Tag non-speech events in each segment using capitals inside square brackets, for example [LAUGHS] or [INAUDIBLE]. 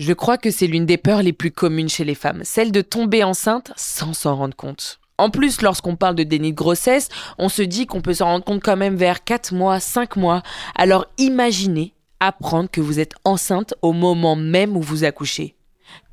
Je crois que c'est l'une des peurs les plus communes chez les femmes, celle de tomber enceinte sans s'en rendre compte. En plus, lorsqu'on parle de déni de grossesse, on se dit qu'on peut s'en rendre compte quand même vers 4 mois, 5 mois. Alors imaginez apprendre que vous êtes enceinte au moment même où vous accouchez.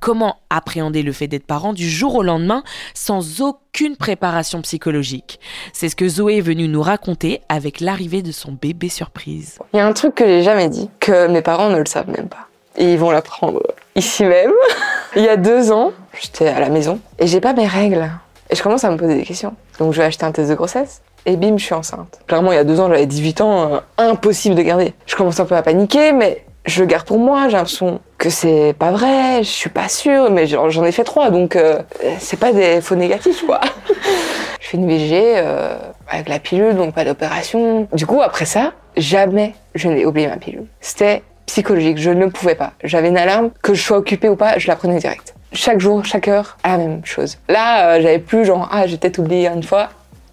Comment appréhender le fait d'être parent du jour au lendemain sans aucune préparation psychologique? C'est ce que Zoé est venue nous raconter avec l'arrivée de son bébé surprise. Il y a un truc que j'ai jamais dit, que mes parents ne le savent même pas. Et ils vont l'apprendre ici même. [LAUGHS] Il y a deux ans, j'étais à la maison et j'ai pas mes règles. Et je commence à me poser des questions. Donc je vais acheter un test de grossesse et bim, je suis enceinte. Clairement, il y a deux ans, j'avais 18 ans, euh, impossible de garder. Je commence un peu à paniquer, mais je garde pour moi. J'ai l'impression que c'est pas vrai, je suis pas sûre, mais j'en ai fait trois, donc euh, c'est pas des faux négatifs, quoi. [LAUGHS] je fais une VG euh, avec la pilule, donc pas d'opération. Du coup, après ça, jamais je n'ai oublié ma pilule. C'était psychologique, je ne pouvais pas. J'avais une alarme, que je sois occupée ou pas, je la prenais direct chaque jour, chaque heure, la même chose. Là, euh, j'avais plus genre, ah, j'ai peut-être oublié une fois.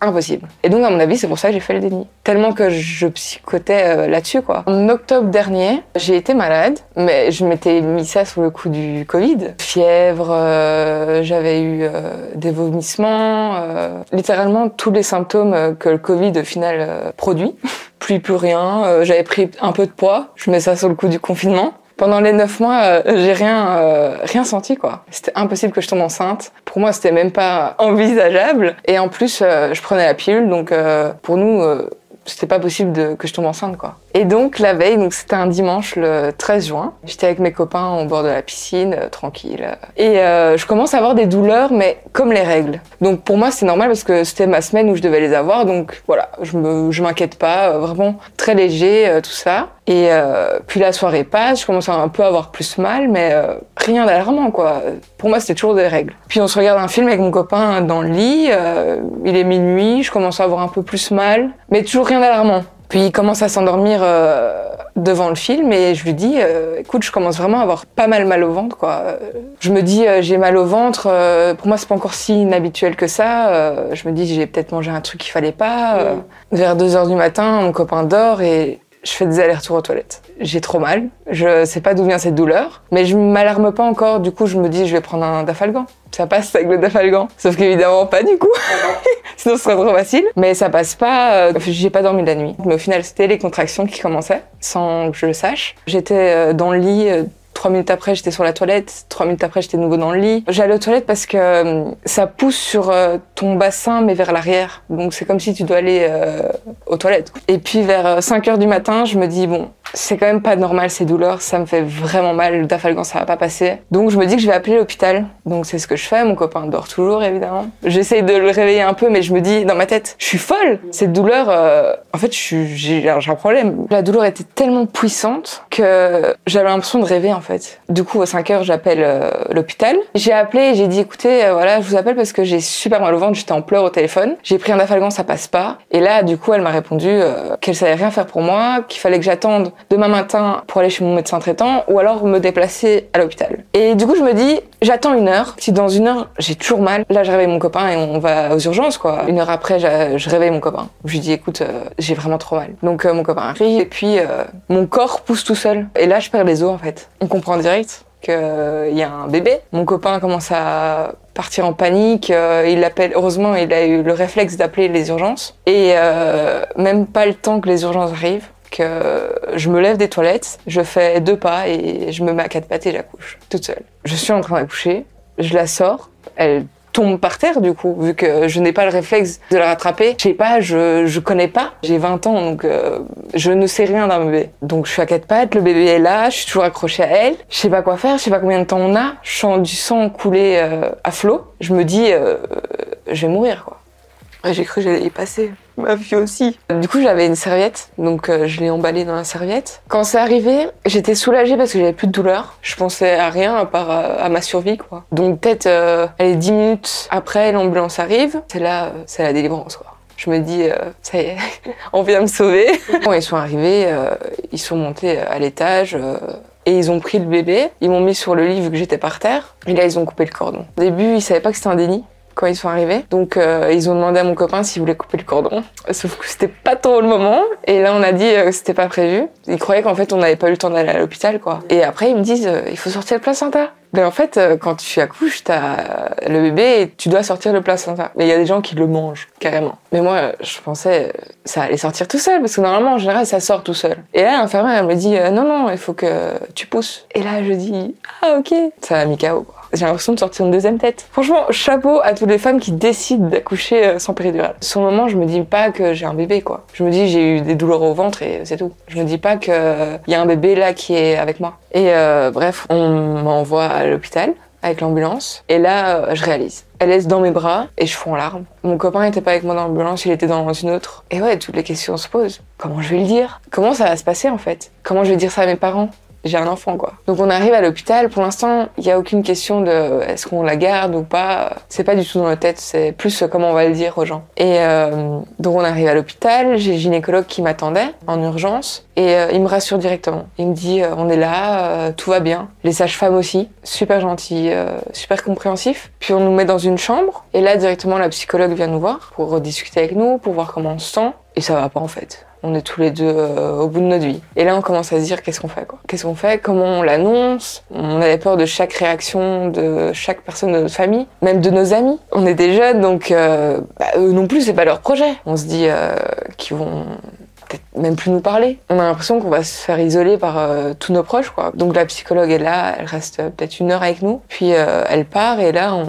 Impossible. Et donc, à mon avis, c'est pour ça que j'ai fait le déni. Tellement que je psychotais euh, là-dessus, quoi. En octobre dernier, j'ai été malade, mais je m'étais mis ça sous le coup du Covid. Fièvre, euh, j'avais eu des vomissements, littéralement tous les symptômes que le Covid, au final, produit. [LAUGHS] plus plus rien, j'avais pris un peu de poids, je mets ça sur le coup du confinement. Pendant les neuf mois, euh, j'ai rien, euh, rien senti quoi. C'était impossible que je tombe enceinte. Pour moi, c'était même pas envisageable. Et en plus, euh, je prenais la pilule, donc pour nous, c'était pas possible de, que je tombe enceinte quoi. Et donc la veille, donc c'était un dimanche le 13 juin, j'étais avec mes copains au bord de la piscine, euh, tranquille. Et euh, je commence à avoir des douleurs, mais comme les règles. Donc pour moi c'est normal parce que c'était ma semaine où je devais les avoir, donc voilà, je me, je m'inquiète pas, euh, vraiment très léger tout ça. Et puis la soirée passe, je commence à un peu avoir plus mal, mais rien d'alarmant quoi. Pour moi c'était toujours des règles. Puis on se regarde un film avec mon copain dans le lit, il est minuit, je commence à avoir un peu plus mal, mais toujours rien d'alarmant. Puis il commence à s'endormir euh, devant le film et je lui dis euh, écoute je commence vraiment à avoir pas mal mal au ventre quoi. Je me dis euh, j'ai mal au ventre pour moi c'est pas encore si inhabituel que ça. je me dis j'ai peut-être mangé un truc qu'il fallait pas. Vers 2 heures du matin mon copain dort et je fais des allers-retours aux toilettes. J'ai trop mal. Je sais pas d'où vient cette douleur, mais je m'alarme pas encore. Du coup, je me dis, je vais prendre un dafalgan. Ça passe avec le dafalgan. Sauf qu'évidemment, pas du coup. [LAUGHS] Sinon, ce serait trop facile. Mais ça passe pas. Euh, j'ai pas dormi la nuit. Mais au final, c'était les contractions qui commençaient, sans que je le sache. J'étais euh, dans le lit euh, Trois minutes après, j'étais sur la toilette. Trois minutes après, j'étais nouveau dans le lit. J'allais aux toilettes parce que euh, ça pousse sur euh, ton bassin, mais vers l'arrière. Donc c'est comme si tu dois aller euh, aux toilettes. Et puis vers 5 heures du matin, je me dis, bon, c'est quand même pas normal ces douleurs, ça me fait vraiment mal, le dafalgan ça va pas passer. Donc je me dis que je vais appeler l'hôpital. Donc c'est ce que je fais, mon copain dort toujours évidemment. J'essaye de le réveiller un peu mais je me dis dans ma tête, je suis folle. Cette douleur en fait, j'ai un problème. La douleur était tellement puissante que j'avais l'impression de rêver en fait. Du coup, à 5 heures, j'appelle euh, l'hôpital. J'ai appelé et j'ai dit écoutez, euh, voilà, je vous appelle parce que j'ai super mal au ventre, j'étais en pleurs au téléphone. J'ai pris un dafalgan, ça passe pas. Et là, du coup, elle m'a répondu euh, qu'elle savait rien faire pour moi, qu'il fallait que j'attende demain matin pour aller chez mon médecin traitant ou alors me déplacer à l'hôpital. Et du coup, je me dis j'attends une heure. Si dans une heure, j'ai toujours mal, là, je réveille mon copain et on va aux urgences quoi. Une heure après, je réveille mon copain. Je lui dis écoute, j'ai vraiment trop mal. Donc mon copain arrive et puis mon corps pousse tout seul. Et là, je perds les os en fait comprend direct qu'il y a un bébé. Mon copain commence à partir en panique. Euh, il appelle. Heureusement, il a eu le réflexe d'appeler les urgences. Et euh, même pas le temps que les urgences arrivent, que je me lève des toilettes, je fais deux pas et je me mets à quatre pattes et j'accouche toute seule. Je suis en train d'accoucher. Je la sors. Elle tombe par terre du coup, vu que je n'ai pas le réflexe de la rattraper. Je sais pas, je, je connais pas. J'ai 20 ans, donc euh, je ne sais rien d'un bébé. Donc je suis à quatre pattes, le bébé est là, je suis toujours accrochée à elle. Je sais pas quoi faire, je sais pas combien de temps on a. Je sens du sang couler euh, à flot. Je me dis, euh, je vais mourir quoi. J'ai cru que j'allais y passer. Ma fille aussi. Du coup, j'avais une serviette, donc euh, je l'ai emballée dans la serviette. Quand c'est arrivé, j'étais soulagée parce que j'avais plus de douleur. Je pensais à rien à part euh, à, ma survie, quoi. Donc peut-être, euh, allez, 10 minutes après, l'ambulance arrive. C'est là, c'est la délivrance, quoi. Je me dis, ça y est, [LAUGHS] on vient me sauver. [LAUGHS] Quand ils sont arrivés, ils sont montés à l'étage. Et ils ont pris le bébé, ils m'ont mis sur le lit vu que j'étais par terre. Et là, ils ont coupé le cordon. Au début, ils savaient pas que c'était un déni quand ils sont arrivés. Donc euh, ils ont demandé à mon copain s'il voulait couper le cordon. Sauf que c'était pas trop le moment. Et là on a dit euh, que c'était pas prévu. Ils croyaient qu'en fait on n'avait pas eu le temps d'aller à l'hôpital quoi. Et après ils me disent euh, il faut sortir le placenta. Ben en fait, euh, quand tu accouches, t'as le bébé et tu dois sortir le placenta. Mais il y a des gens qui le mangent carrément. Mais moi, je pensais ça allait sortir tout seul parce que normalement, en général, ça sort tout seul. Et là, l'infirmière elle me dit non non, il faut que tu pousses. Et là, je dis ah ok. Ça a mis KO. J'ai l'impression de sortir une deuxième tête. Franchement, chapeau à toutes les femmes qui décident d'accoucher euh, sans péridurale. Sur le moment, je me dis pas que j'ai un bébé, quoi. Je me dis j'ai eu des douleurs au ventre et c'est tout. Je me dis pas que euh, y a un bébé là qui est avec moi. Et euh, bref, on m'envoie à l'hôpital avec l'ambulance. Et là, je réalise. Elle est dans mes bras et je fonds en larmes. Mon copain n'était pas avec moi dans l'ambulance, il était dans une autre. Et ouais, toutes les questions se posent. Comment je vais le dire? Comment ça va se passer en fait? Comment je vais dire ça à mes parents? J'ai un enfant quoi. Donc on arrive à l'hôpital, pour l'instant, il n'y a aucune question de est-ce qu'on la garde ou pas. C'est pas du tout dans notre tête, c'est plus comment on va le dire aux gens. Et euh, donc on arrive à l'hôpital, j'ai le gynécologue qui m'attendait en urgence et euh, il me rassure directement. Il me dit euh, on est là, euh, tout va bien. Les sages-femmes aussi, super gentils, euh, super compréhensifs. Puis on nous met dans une chambre et là directement la psychologue vient nous voir pour discuter avec nous, pour voir comment on se sent. Et ça va pas en fait. On est tous les deux euh, au bout de notre vie. Et là, on commence à se dire qu'est-ce qu'on fait, quoi? Qu'est-ce qu'on fait? Comment on l'annonce? On avait peur de chaque réaction de chaque personne de notre famille, même de nos amis. On est des jeunes, donc euh, bah, eux non plus, c'est pas leur projet. On se dit euh, qu'ils vont peut-être même plus nous parler. On a l'impression qu'on va se faire isoler par euh, tous nos proches, quoi. Donc la psychologue est là, elle reste peut-être une heure avec nous, puis elle part et là, on,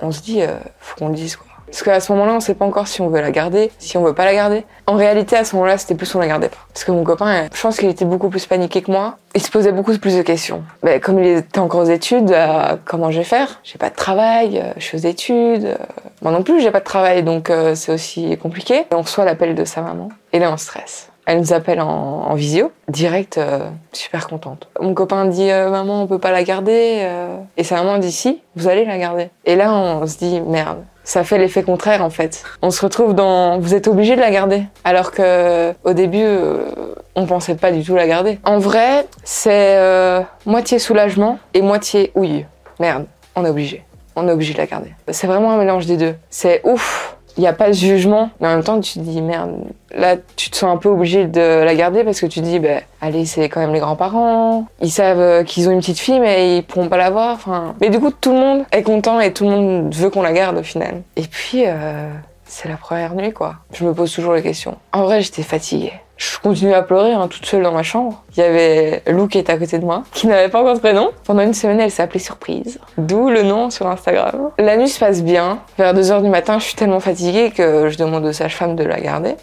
on se dit, euh, faut qu'on le dise, quoi. Parce qu'à ce moment-là, on sait pas encore si on veut la garder, si on veut pas la garder. En réalité, à ce moment-là, c'était plus on la gardait pas. Parce que mon copain, je pense qu'il était beaucoup plus paniqué que moi. Il se posait beaucoup plus de questions. Mais comme il était encore aux études, euh, comment je vais faire? J'ai pas de travail, euh, je suis aux études. euh, moi non plus, j'ai pas de travail, donc euh, c'est aussi compliqué. Et on reçoit l'appel de sa maman. Et là, on stresse. Elle nous appelle en, en visio, direct, euh, super contente. Mon copain dit euh, maman, on peut pas la garder. euh. Et sa maman dit si, vous allez la garder. Et là, on se dit merde. Ça fait l'effet contraire en fait. On se retrouve dans vous êtes obligé de la garder, alors que au début euh, on pensait pas du tout la garder. En vrai, c'est euh, moitié soulagement et moitié ouille. Merde, on est obligé. On est obligé de la garder. C'est vraiment un mélange des deux. C'est ouf, il n'y a pas de jugement, mais en même temps, tu te dis, merde, là, tu te sens un peu obligé de la garder parce que tu te dis, bah, allez, c'est quand même les grands-parents. Ils savent euh, qu'ils ont une petite fille, mais ils pourront pas l'avoir. Mais du coup, tout le monde est content et tout le monde veut qu'on la garde au final. Et puis, euh, c'est la première nuit, quoi. Je me pose toujours la question. En vrai, j'étais fatiguée. Je continuais à pleurer, hein, toute seule dans ma chambre. Il y avait Lou qui était à côté de moi, qui n'avait pas encore de prénom. Pendant une semaine, elle appelée Surprise. D'où le nom sur Instagram. La nuit se passe bien. Vers 2h du matin, je suis tellement fatiguée que je demande aux sages-femmes de la garder.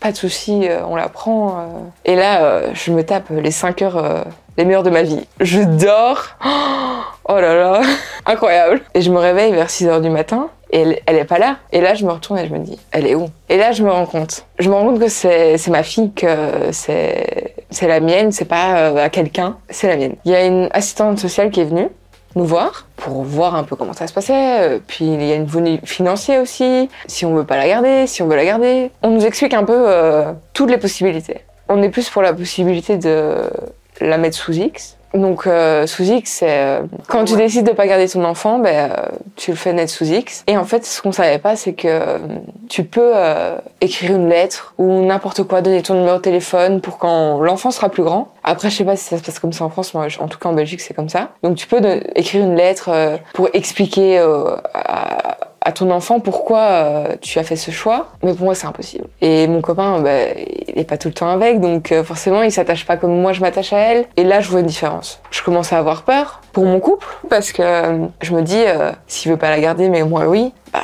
Pas de souci, euh, on la prend. euh. Et là, euh, je me tape les 5 heures les meilleures de ma vie. Je dors. [GASPS] Oh là là, [LAUGHS] incroyable. Et je me réveille vers 6 heures du matin. Et elle, elle est pas là. Et là, je me retourne et je me dis, elle est où? Et là, je me rends compte. Je me rends compte que c'est ma fille, que c'est c'est la mienne, c'est pas euh, à quelqu'un, c'est la mienne. Il y a une assistante sociale qui est venue nous voir pour voir un peu comment ça se passait. Euh, Puis il y a une venue financière aussi, si on veut pas la garder, si on veut la garder. On nous explique un peu euh, toutes les possibilités. On est plus pour la possibilité de la mettre sous X. Donc euh, sous X, c'est euh, quand tu décides de pas garder ton enfant, ben euh, tu le fais naître sous X. Et en fait, ce qu'on savait pas, c'est que euh, tu peux euh, écrire une lettre ou n'importe quoi, donner ton numéro de téléphone pour quand l'enfant sera plus grand. Après, je sais pas si ça se passe comme ça en France, moi, je- en tout cas en Belgique, c'est comme ça. Donc tu peux écrire une lettre euh, pour expliquer euh, à, à ton enfant pourquoi euh, tu as fait ce choix? Mais pour moi, c'est impossible. Et mon copain, ben, il est pas tout le temps avec, donc euh, forcément, il s'attache pas comme moi je m'attache à elle. Et là, je vois une différence. Je commence à avoir peur pour mon couple parce que euh, je me dis, s'il veut pas la garder, mais moi oui, bah,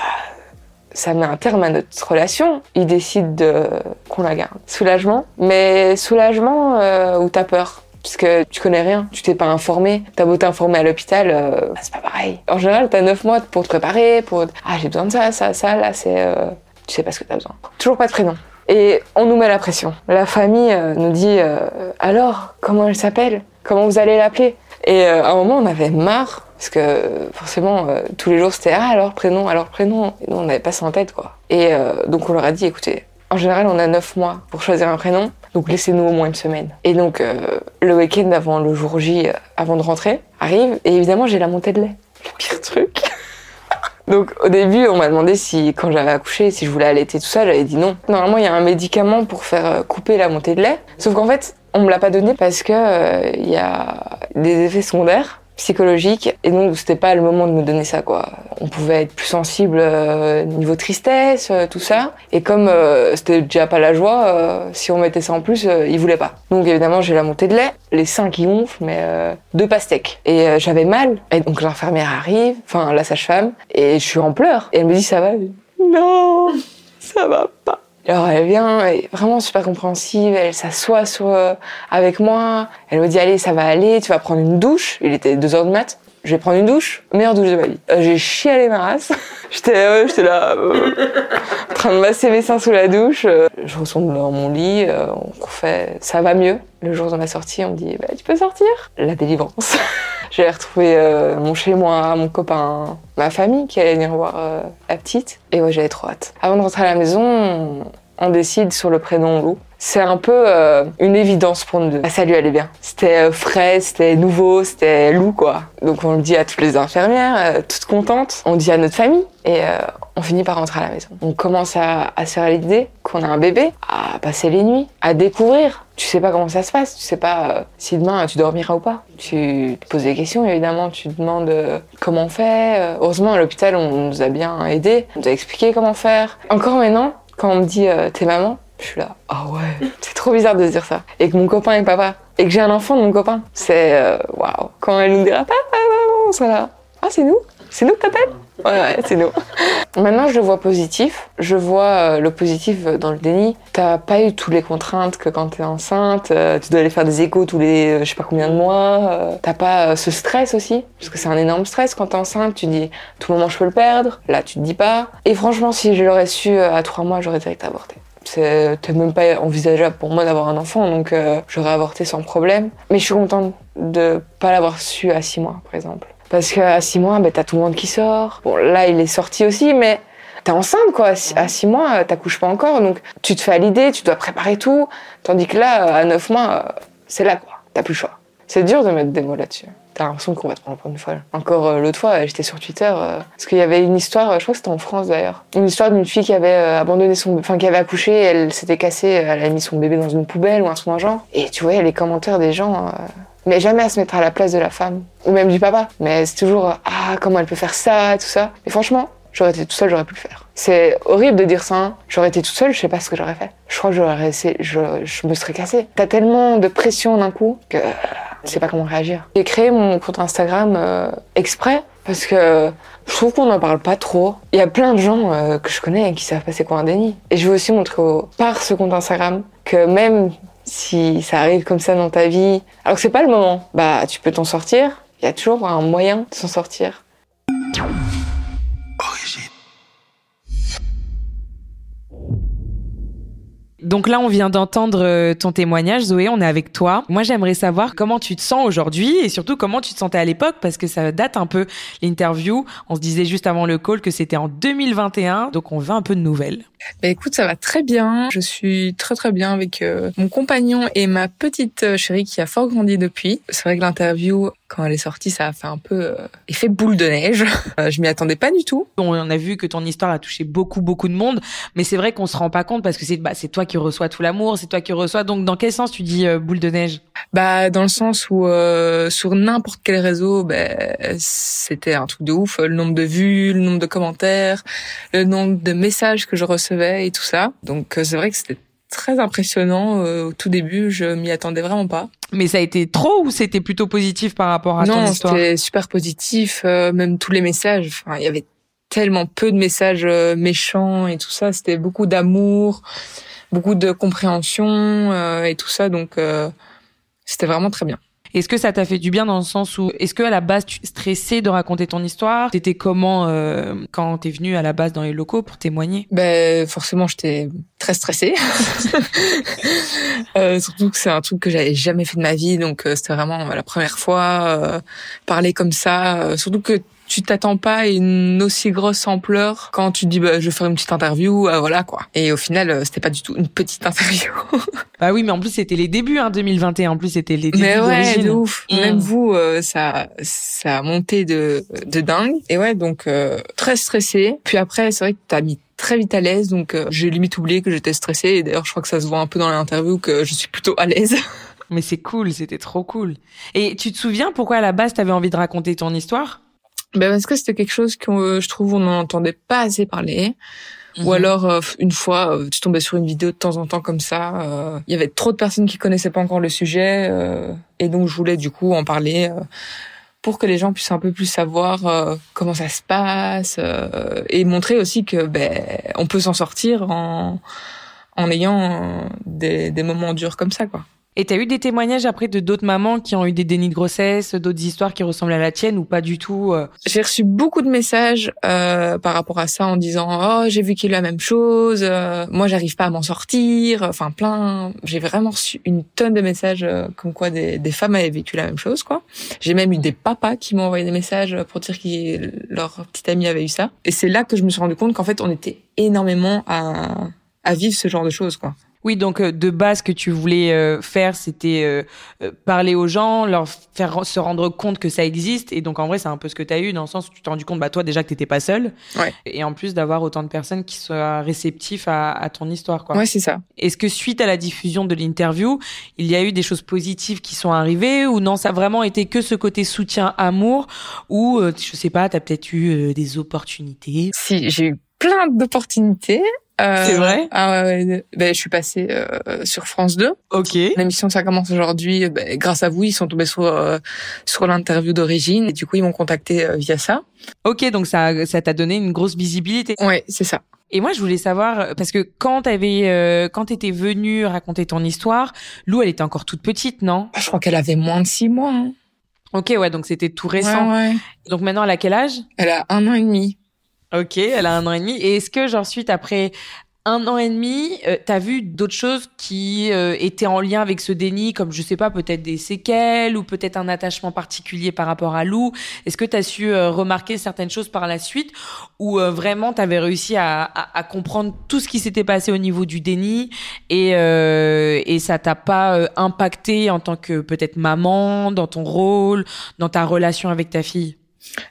ça met un terme à notre relation. Il décide de qu'on la garde. Soulagement, mais soulagement ou t'as peur? Parce que tu connais rien, tu t'es pas informé. T'as beau t'informer à l'hôpital, euh, bah, c'est pas pareil. En général, t'as 9 mois pour te préparer, pour ah j'ai besoin de ça, ça, ça, là c'est, euh, tu sais pas ce que t'as besoin. Toujours pas de prénom. Et on nous met la pression. La famille euh, nous dit euh, alors comment elle s'appelle, comment vous allez l'appeler? Et à un moment on avait marre parce que forcément tous les jours c'était ah alors prénom, alors prénom. Et nous on avait pas ça en tête quoi. Et donc on leur a dit écoutez, en général on a 9 mois pour choisir un prénom. Donc laissez-nous au moins une semaine. Et donc le week-end avant le jour J, euh, avant de rentrer, arrive et évidemment j'ai la montée de lait. [LAUGHS] Le pire truc. [LAUGHS] Donc au début, on m'a demandé si, quand j'avais accouché, si je voulais allaiter tout ça, j'avais dit non. Normalement, il y a un médicament pour faire euh, couper la montée de lait. Sauf qu'en fait, on me l'a pas donné parce que euh, il y a des effets secondaires psychologique et donc c'était pas le moment de me donner ça quoi. On pouvait être plus sensible euh, niveau tristesse, euh, tout ça et comme euh, c'était déjà pas la joie, euh, si on mettait ça en plus, euh, ils voulaient pas. Donc évidemment j'ai la montée de lait, les seins qui gonflent mais deux pastèques et j'avais mal et donc l'infirmière arrive, enfin la sage-femme et je suis en pleurs et elle me dit ça va? Non, ça va pas. Alors elle vient, elle est vraiment super compréhensive, elle s'assoit euh, avec moi, elle me dit allez ça va aller, tu vas prendre une douche. Il était 2 heures du mat. Je vais prendre une douche, meilleure douche de ma vie. Euh, j'ai chialé ma race. [LAUGHS] j'étais euh, j'étais là euh, en train de masser mes seins sous la douche. Je ressemble dans mon lit, on fait ça va mieux. Le jour de ma sortie, on me dit bah, tu peux sortir. La délivrance. [LAUGHS] J'ai retrouvé euh, mon chez moi, mon copain, ma famille qui allait venir voir euh, la petite. Et ouais, j'avais trop hâte. Avant de rentrer à la maison, on, décide sur le prénom Lou. C'est un peu euh, une évidence pour nous deux. Ah, ça lui allait bien. C'était euh, frais, c'était nouveau, c'était Lou quoi. Donc on le dit à toutes les infirmières, euh, toutes contentes. On dit à notre famille et on finit par rentrer à la maison. On commence à, à se faire l'idée qu'on a un bébé, à passer les nuits, à découvrir. Tu sais pas comment ça se passe, tu sais pas si demain tu dormiras ou pas. Tu te poses des questions évidemment, tu te demandes comment on fait. Heureusement à l'hôpital on nous a bien aidés, on nous a expliqué comment faire. Encore maintenant, quand on me dit euh, t'es maman, je suis là, ah ouais, [LAUGHS] c'est trop bizarre de se dire ça. Et que mon copain est papa. Et que j'ai un enfant de mon copain. C'est euh, waouh. Quand elle nous dira papa, maman, on sera là. Ah, c'est nous C'est nous que t'appelles Ouais, ouais, c'est nous. Maintenant, je le vois positif. Je vois euh, le positif dans le déni. T'as pas eu toutes les contraintes que quand t'es enceinte. euh, tu dois aller faire des échos tous les euh, je sais pas combien de mois. euh, T'as pas euh, ce stress aussi? Parce que c'est un énorme stress quand t'es enceinte. Tu dis, tout moment, je peux le perdre. Là, tu te dis pas. Et franchement, si je l'aurais su euh, à trois mois, j'aurais direct avorté. C'était même pas envisageable pour moi d'avoir un enfant, donc euh, j'aurais avorté sans problème. Mais je suis contente de pas l'avoir su à six mois, par exemple. Parce qu'à six mois, ben, t'as tout le monde qui sort. Bon, là, il est sorti aussi, mais t'es enceinte, quoi. À six mois, euh, t'accouches pas encore, donc tu te fais à l'idée, tu dois préparer tout. Tandis que là, euh, à neuf mois, euh, c'est là, quoi. T'as plus le choix. C'est dur de mettre des mots là-dessus. T'as l'impression qu'on va te prendre pour une folle. Encore l'autre fois, j'étais sur Twitter, parce qu'il y avait une histoire, je crois que c'était en France d'ailleurs, une histoire d'une fille qui avait abandonné son, enfin qui avait accouché, elle s'était cassée, elle avait mis son bébé dans une poubelle ou un truc genre. Et tu voyais les commentaires des gens, mais jamais à se mettre à la place de la femme ou même du papa. Mais c'est toujours ah comment elle peut faire ça, tout ça. Et franchement, j'aurais été toute seule, j'aurais pu le faire. C'est horrible de dire ça. hein. J'aurais été toute seule, je sais pas ce que j'aurais fait. Je crois que j'aurais essayé, je, me serais cassée. T'as tellement de pression d'un coup que je sais pas comment réagir. J'ai créé mon compte Instagram euh, exprès parce que je trouve qu'on n'en parle pas trop. Il y a plein de gens euh, que je connais qui savent pas c'est quoi un déni. Et je veux aussi montrer au- par ce compte Instagram que même si ça arrive comme ça dans ta vie, alors que c'est pas le moment, bah tu peux t'en sortir. Il y a toujours un moyen de s'en sortir. Donc là, on vient d'entendre euh, ton témoignage, Zoé, on est avec toi. Moi, j'aimerais savoir comment tu te sens aujourd'hui et surtout comment tu te sentais à l'époque parce que ça date un peu l'interview. On se disait juste avant le call que c'était en 2021, donc on veut un peu de nouvelles. Bah écoute, ça va très bien. Je suis très très bien avec euh, mon compagnon et ma petite euh, chérie qui a fort grandi depuis. C'est vrai que l'interview, quand elle est sortie, ça a fait un peu euh, effet boule de neige. [LAUGHS] Euh, je m'y attendais pas du tout. On a vu que ton histoire a touché beaucoup, beaucoup de monde, mais c'est vrai qu'on se rend pas compte parce que c'est bah, c'est toi qui reçois tout l'amour, c'est toi qui reçois. Donc, dans quel sens tu dis euh, boule de neige? Bah dans le sens où euh, sur n'importe quel réseau, ben c'était un truc de ouf. Le nombre de vues, le nombre de commentaires, le nombre de messages que je recevais et tout ça. Donc euh, c'est vrai que c'était très impressionnant. Euh, au tout début, je m'y attendais vraiment pas. Mais ça a été trop ou c'était plutôt positif par rapport à ton non, histoire? c'était super positif. euh, même tous les messages. Enfin, il y avait tellement peu de messages euh, méchants et tout ça. C'était beaucoup d'amour, beaucoup de compréhension euh, et tout ça. Donc euh, c'était vraiment très bien. Est-ce que ça t'a fait du bien dans le sens où, est-ce que à la base tu stressais de raconter ton histoire? T'étais comment euh, quand t'es venu à la base dans les locaux pour témoigner? Ben forcément, j'étais très stressée. [LAUGHS] Euh, surtout que c'est un truc que j'avais jamais fait de ma vie, donc euh, c'était vraiment la première fois euh, parler comme ça. euh, surtout que tu t'attends pas à une aussi grosse ampleur quand tu dis bah je vais faire une petite interview, euh, voilà quoi. Et au final, euh, c'était pas du tout une petite [LAUGHS] interview. bah oui, mais en plus c'était les débuts, hein, 2021. En plus c'était les débuts. Mais ouais, de ouf. Mm. Même vous, euh, ça, ça a monté de, de dingue. Et ouais, donc très stressé. Puis après, c'est vrai que t'as mis très vite à l'aise, donc j'ai limite oublié que j'étais stressée. Et d'ailleurs, je crois que ça se voit un peu dans l'interview que je suis plutôt à l'aise. [LAUGHS] Mais c'est cool, c'était trop cool. Et tu te souviens pourquoi à la base t'avais envie de raconter ton histoire? Ben parce que c'était quelque chose que euh, je trouve on n'en entendait pas assez parler? Ou mhm. alors euh, une fois, euh, tu tombais sur une vidéo de temps en temps comme ça. Il y avait trop de personnes qui connaissaient pas encore le sujet, et donc je voulais du coup en parler pour que les gens puissent un peu plus savoir comment ça se passe et montrer aussi que ben on peut s'en sortir en en ayant des, des moments durs comme ça quoi. Et t'as eu des témoignages après de d'autres mamans qui ont eu des dénis de grossesse, d'autres histoires qui ressemblent à la tienne ou pas du tout euh? J'ai reçu beaucoup de messages euh, par rapport à ça en disant oh j'ai vu qu'il a la même chose, euh, moi j'arrive pas à m'en sortir, enfin plein. J'ai vraiment reçu une tonne de messages euh, comme quoi des, des, femmes avaient vécu la même chose quoi. J'ai même eu des papas qui m'ont envoyé des messages pour dire que leur petite amie avait eu ça. Et c'est là que je me suis rendu compte qu'en fait on était énormément à à vivre ce genre de choses quoi. Oui, donc euh, de base, ce que tu voulais euh, faire, c'était euh, parler aux gens, leur faire se rendre compte que ça existe. Et donc, en vrai, c'est un peu ce que tu as eu, dans le sens où tu t'es rendu compte, bah, toi, déjà, que tu pas seule. Ouais. Et en plus, d'avoir autant de personnes qui soient réceptifs à, à ton histoire. Quoi. Ouais, c'est ça. Est-ce que suite à la diffusion de l'interview, il y a eu des choses positives qui sont arrivées ou non, ça a vraiment été que ce côté soutien, amour ou, je sais pas, tu as peut-être eu des opportunités? Si, j'ai eu plein d'opportunités. Euh, c'est vrai Ah ouais, ouais. Ben, je suis passée euh, sur France 2. Ok. L'émission ça commence aujourd'hui. Ben, grâce à vous, ils sont tombés sur euh, sur l'interview d'origine et du coup ils m'ont contacté euh, via ça. Ok, donc ça ça t'a donné une grosse visibilité. Ouais, c'est ça. Et moi, je voulais savoir parce que quand t'avais, euh, quand t'étais venue raconter ton histoire, Lou, elle était encore toute petite, non? Je crois qu'elle avait moins de six mois. Hein. Ok, ouais, donc c'était tout récent. Ouais, ouais. Donc maintenant, elle a quel âge? Elle a un an et demi. Ok, elle a un an et demi. Et est-ce que, genre, suite après un an et demi, euh, t'as vu d'autres choses qui euh, étaient en lien avec ce déni, comme je sais pas, peut-être des séquelles ou peut-être un attachement particulier par rapport à Lou? Est-ce que t'as su euh, remarquer certaines choses par la suite ou vraiment t'avais réussi à, à, à, comprendre tout ce qui s'était passé au niveau du déni et, et ça t'a pas impacté en tant que peut-être maman, dans ton rôle, dans ta relation avec ta fille?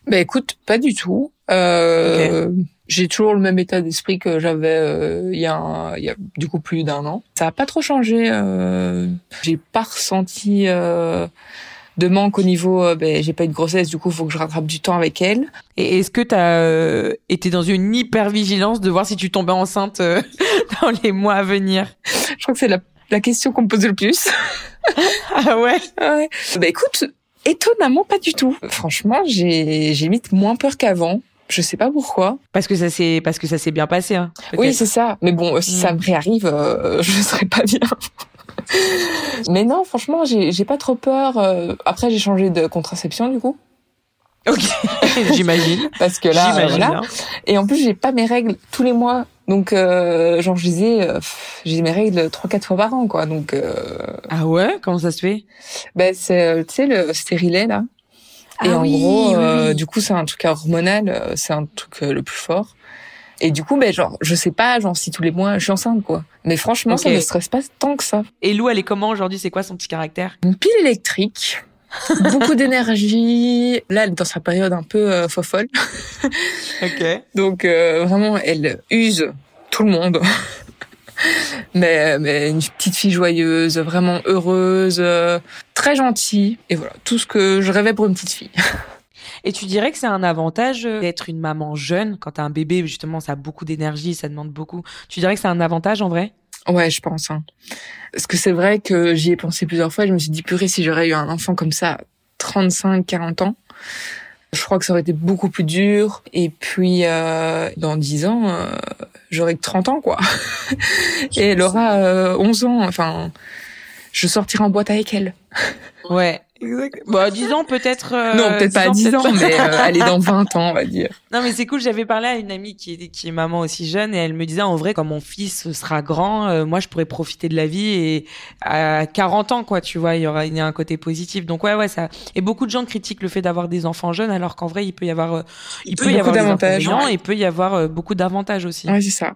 Ben écoute, pas du tout. Euh, J'ai toujours le même état d'esprit que j'avais euh, il, y a il y a du coup plus d'un an. Ça a pas trop changé. Euh, j'ai pas ressenti euh, de manque au niveau. Euh, ben, j'ai pas eu de grossesse, du coup, faut que je rattrape du temps avec elle. Et est-ce que tu as euh, été dans une hyper vigilance de voir si tu tombais enceinte [LAUGHS] dans les mois à venir? Je crois que c'est la, la question qu'on me pose le plus. [LAUGHS] ah ouais? ouais. Bah écoute, étonnamment pas du tout. Franchement, j'ai j'ai mis moins peur qu'avant. Je sais pas pourquoi. Parce que ça s'est parce que ça s'est bien passé. Hein, oui, c'est ça. Mais bon, si ça mm. me réarrive, euh, [LAUGHS] je serais pas bien. [LAUGHS] Mais non, franchement, j'ai pas trop peur. Euh, après, j'ai changé de contraception du coup. Ok, [LAUGHS] j'imagine. Parce que là, voilà. Hein. Et en plus, j'ai pas mes règles tous les mois. Donc, euh, genre, je disais, euh, j'ai mes règles trois, quatre fois par an, quoi. Donc. Euh... Ah ouais? Comment ça se fait? Ben, c'est, tu sais, le stérilet là. Et ah en gros, euh, du coup, c'est un truc hormonal, euh, c'est un truc euh, le plus fort. Et du coup, ben genre, je sais pas, genre si tous les mois je suis enceinte, quoi. Mais franchement, ça ne stresse pas tant que ça. Et Lou, elle est comment aujourd'hui? C'est quoi son petit caractère? Une pile électrique. [LAUGHS] beaucoup d'énergie. Là, elle est dans sa période un peu euh, fofolle. ok. [LAUGHS] Donc vraiment, elle use tout le monde [LAUGHS] mais, mais une petite fille joyeuse, vraiment heureuse, très gentille. Et voilà, tout ce que je rêvais pour une petite fille. [LAUGHS] Et tu dirais que c'est un avantage euh, d'être une maman jeune quand t'as un bébé justement ça a beaucoup d'énergie, ça demande beaucoup. Tu dirais que c'est un avantage en vrai? Ouais, je pense. Hein. Parce que c'est vrai que j'y ai pensé plusieurs fois. Je me suis dit purée si j'aurais eu un enfant comme ça, 35, 40 ans, je crois que ça aurait été beaucoup plus dur. Et puis, euh, dans 10 ans, euh, j'aurai que 30 ans, quoi. [LAUGHS] et elle aura euh, 11 ans. Enfin, je sortirai en boîte avec elle. Ouais. Exact. Bon, à 10 ans peut-être. euh, non, peut-être pas à 10 ans, mais euh, allez, dans 20 ans, on va dire. [LAUGHS] Non, mais c'est cool. J'avais parlé à une amie qui est, qui est maman aussi jeune et elle me disait en vrai, quand mon fils sera grand, euh, moi, je pourrais profiter de la vie et à 40 ans, quoi, tu vois, il y aura il y a un côté positif. Donc ouais, ouais, ça. Et beaucoup de gens critiquent le fait d'avoir des enfants jeunes, alors qu'en vrai, il peut y avoir, euh, il, peut y beaucoup avoir des d'avantages, inconvénients, ouais. et il peut y avoir euh, beaucoup d'avantages aussi. Ouais, c'est ça.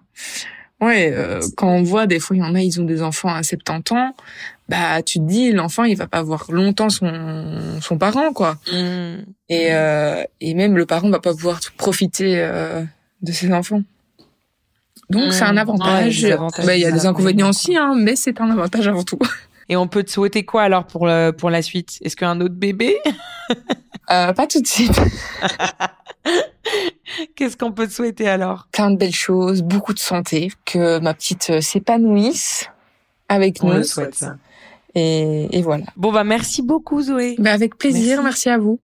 Ouais, euh, quand on voit des fois, il y en a, ils ont des enfants à 70 ans, bah tu te dis, l'enfant, il va pas voir longtemps son, son parent, quoi. Mmh. Et, euh, et même le parent va pas pouvoir profiter euh, de ses enfants. Donc Mm. c'est un Ouais, avantage. Bah, il y a des inconvénients, aussi, hein, mais c'est un avantage avant tout. [LAUGHS] Et on peut te souhaiter quoi alors pour le, pour la suite? Est-ce qu'un autre bébé? Euh, pas tout de suite. [LAUGHS] Qu'est-ce qu'on peut te souhaiter alors? Plein de belles choses, beaucoup de santé, que ma petite euh, s'épanouisse avec On nous. le souhaite ça. Et, et voilà. Bon bah merci beaucoup Zoé. Bah, avec plaisir, Merci. merci à vous.